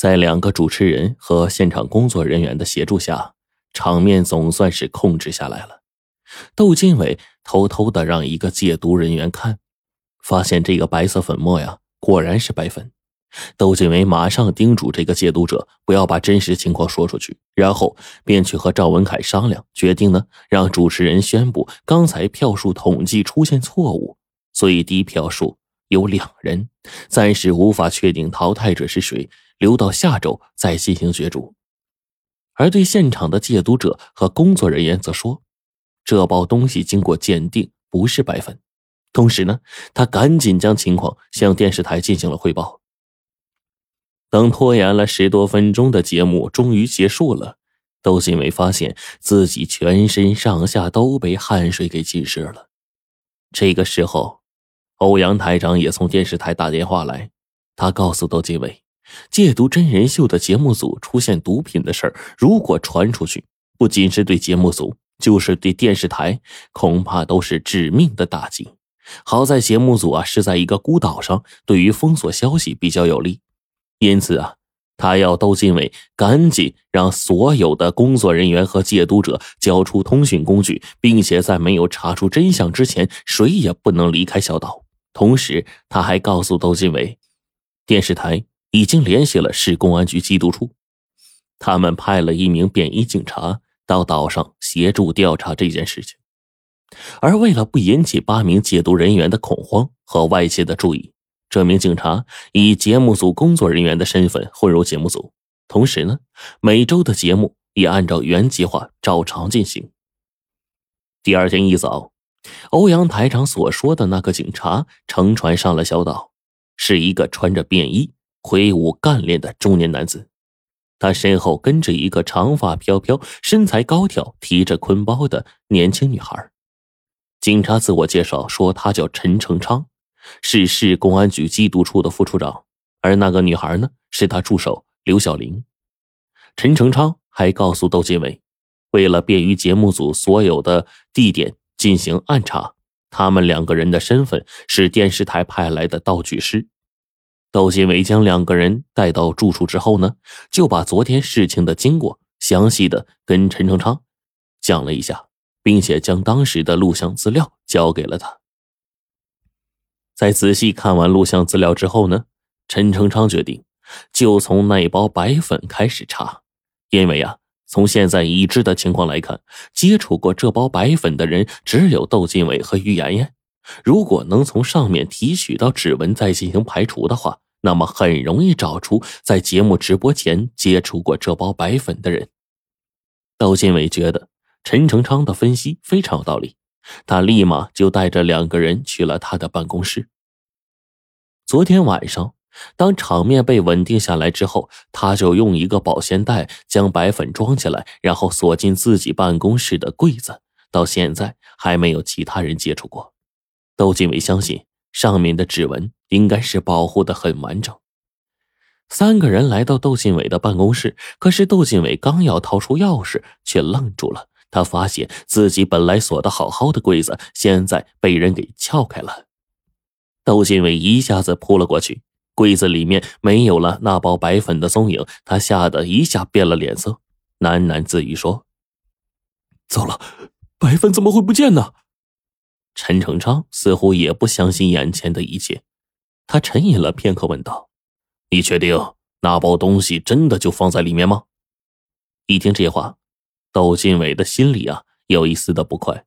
在两个主持人和现场工作人员的协助下，场面总算是控制下来了。窦金伟偷偷的让一个戒毒人员看，发现这个白色粉末呀，果然是白粉。窦金伟马上叮嘱这个戒毒者不要把真实情况说出去，然后便去和赵文凯商量，决定呢让主持人宣布刚才票数统计出现错误，最低票数有两人，暂时无法确定淘汰者是谁，留到下周再进行角逐。而对现场的戒毒者和工作人员则说，这包东西经过鉴定不是白粉，同时呢，他赶紧将情况向电视台进行了汇报。等拖延了十多分钟的节目终于结束了，窦新伟发现自己全身上下都被汗水给浸湿了。这个时候，欧阳台长也从电视台打电话来，他告诉窦金伟，戒毒真人秀的节目组出现毒品的事儿，如果传出去，不仅是对节目组，就是对电视台，恐怕都是致命的打击。好在节目组啊是在一个孤岛上，对于封锁消息比较有利。因此啊，他要窦金伟赶紧让所有的工作人员和戒毒者交出通讯工具，并且在没有查出真相之前，谁也不能离开小岛。同时，他还告诉窦金伟，电视台已经联系了市公安局缉毒处，他们派了一名便衣警察到岛上协助调查这件事情。而为了不引起八名戒毒人员的恐慌和外界的注意。这名警察以节目组工作人员的身份混入节目组，同时呢，每周的节目也按照原计划照常进行。第二天一早，欧阳台长所说的那个警察乘船上了小岛，是一个穿着便衣、挥舞干练的中年男子，他身后跟着一个长发飘飘、身材高挑、提着坤包的年轻女孩。警察自我介绍说，他叫陈成昌。是市公安局缉毒处的副处长，而那个女孩呢，是他助手刘小玲。陈成昌还告诉窦金伟，为了便于节目组所有的地点进行暗查，他们两个人的身份是电视台派来的道具师。窦金伟将两个人带到住处之后呢，就把昨天事情的经过详细的跟陈成昌讲了一下，并且将当时的录像资料交给了他。在仔细看完录像资料之后呢，陈成昌决定就从那包白粉开始查，因为啊，从现在已知的情况来看，接触过这包白粉的人只有窦金伟和于妍妍。如果能从上面提取到指纹再进行排除的话，那么很容易找出在节目直播前接触过这包白粉的人。窦金伟觉得陈成昌的分析非常有道理。他立马就带着两个人去了他的办公室。昨天晚上，当场面被稳定下来之后，他就用一个保鲜袋将白粉装起来，然后锁进自己办公室的柜子。到现在还没有其他人接触过。窦金伟相信上面的指纹应该是保护的很完整。三个人来到窦金伟的办公室，可是窦金伟刚要掏出钥匙，却愣住了。他发现自己本来锁的好好的柜子，现在被人给撬开了。窦金伟一下子扑了过去，柜子里面没有了那包白粉的踪影，他吓得一下变了脸色，喃喃自语说：“糟了，白粉怎么会不见呢？”陈成昌似乎也不相信眼前的一切，他沉吟了片刻，问道：“你确定那包东西真的就放在里面吗？”一听这话。窦金伟的心里啊有一丝的不快，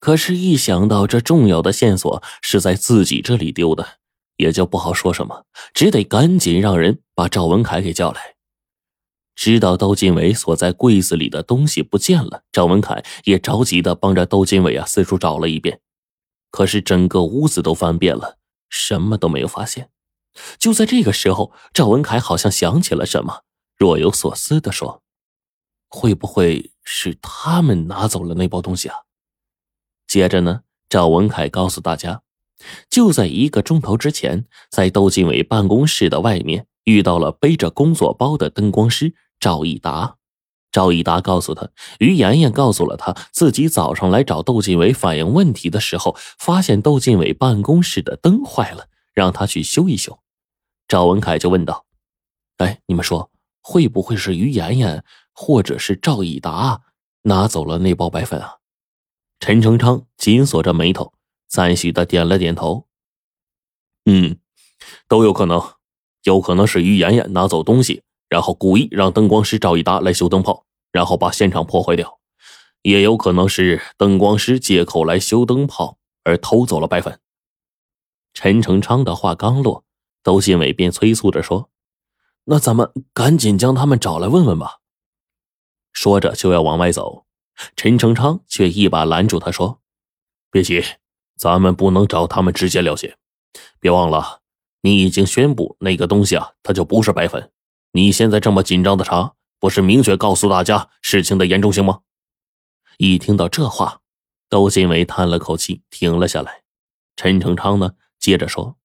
可是，一想到这重要的线索是在自己这里丢的，也就不好说什么，只得赶紧让人把赵文凯给叫来。知道窦金伟锁在柜子里的东西不见了，赵文凯也着急的帮着窦金伟啊四处找了一遍，可是整个屋子都翻遍了，什么都没有发现。就在这个时候，赵文凯好像想起了什么，若有所思的说：“会不会？”是他们拿走了那包东西啊！接着呢，赵文凯告诉大家，就在一个钟头之前，在窦靖伟办公室的外面遇到了背着工作包的灯光师赵一达。赵一达告诉他，于妍妍告诉了他自己早上来找窦金伟反映问题的时候，发现窦金伟办公室的灯坏了，让他去修一修。赵文凯就问道：“哎，你？”们说会不会是于妍妍或者是赵以达拿走了那包白粉啊？陈成昌紧锁着眉头，赞许的点了点头。嗯，都有可能，有可能是于妍妍拿走东西，然后故意让灯光师赵一达来修灯泡，然后把现场破坏掉；也有可能是灯光师借口来修灯泡而偷走了白粉。陈成昌的话刚落，窦新伟便催促着说：“那咱们赶紧将他们找来问问吧。”说着就要往外走，陈成昌却一把拦住他说：“别急，咱们不能找他们直接了解。别忘了，你已经宣布那个东西啊，它就不是白粉。你现在这么紧张的查，不是明确告诉大家事情的严重性吗？”一听到这话，窦新伟叹了口气，停了下来。陈成昌呢？接着说：“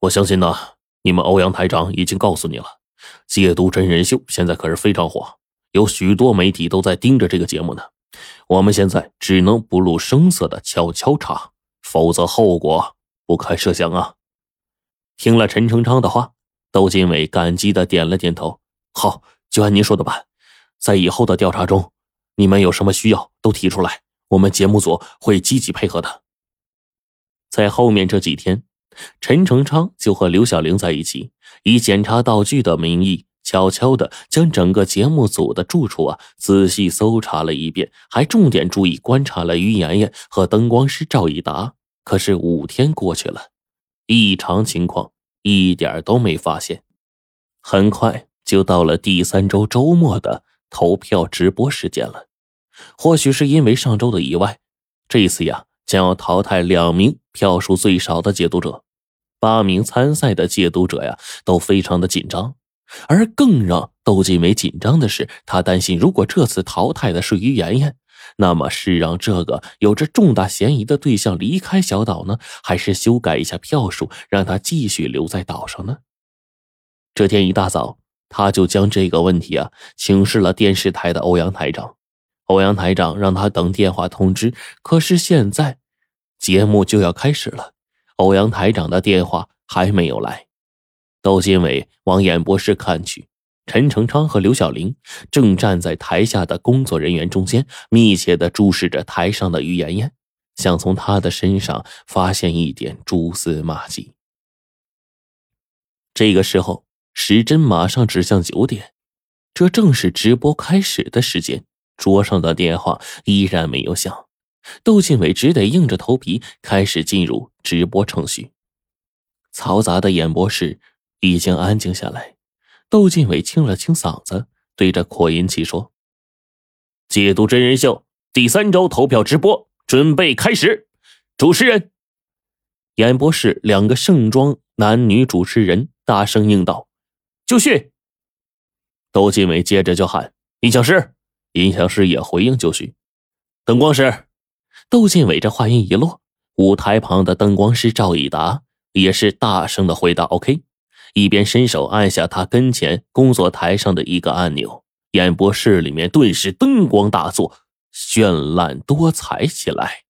我相信呢，你们欧阳台长已经告诉你了，戒毒真人秀现在可是非常火，有许多媒体都在盯着这个节目呢。我们现在只能不露声色的悄悄查，否则后果不堪设想啊。”听了陈成昌的话，窦金伟感激的点了点头：“好，就按您说的办。在以后的调查中，你们有什么需要都提出来，我们节目组会积极配合的。”在后面这几天，陈成昌就和刘小玲在一起，以检查道具的名义，悄悄的将整个节目组的住处啊仔细搜查了一遍，还重点注意观察了于妍妍和灯光师赵以达。可是五天过去了，异常情况一点都没发现。很快就到了第三周周末的投票直播时间了。或许是因为上周的意外，这一次呀。将要淘汰两名票数最少的解读者，八名参赛的解读者呀都非常的紧张，而更让窦金伟紧张的是，他担心如果这次淘汰的是于妍妍，那么是让这个有着重大嫌疑的对象离开小岛呢，还是修改一下票数，让他继续留在岛上呢？这天一大早，他就将这个问题啊请示了电视台的欧阳台长。欧阳台长让他等电话通知，可是现在节目就要开始了，欧阳台长的电话还没有来。窦金伟往演播室看去，陈成昌和刘小玲正站在台下的工作人员中间，密切的注视着台上的于妍妍，想从她的身上发现一点蛛丝马迹。这个时候，时针马上指向九点，这正是直播开始的时间。桌上的电话依然没有响，窦靖伟只得硬着头皮开始进入直播程序。嘈杂的演播室已经安静下来，窦靖伟清了清嗓子，对着扩音器说：“解读真人秀第三周投票直播准备开始，主持人。”演播室两个盛装男女主持人大声应道：“就绪。”窦靖伟接着就喊：“音响师。”音响师也回应就绪，灯光师窦靖伟这话音一落，舞台旁的灯光师赵以达也是大声的回答 “OK”，一边伸手按下他跟前工作台上的一个按钮，演播室里面顿时灯光大作，绚烂多彩起来。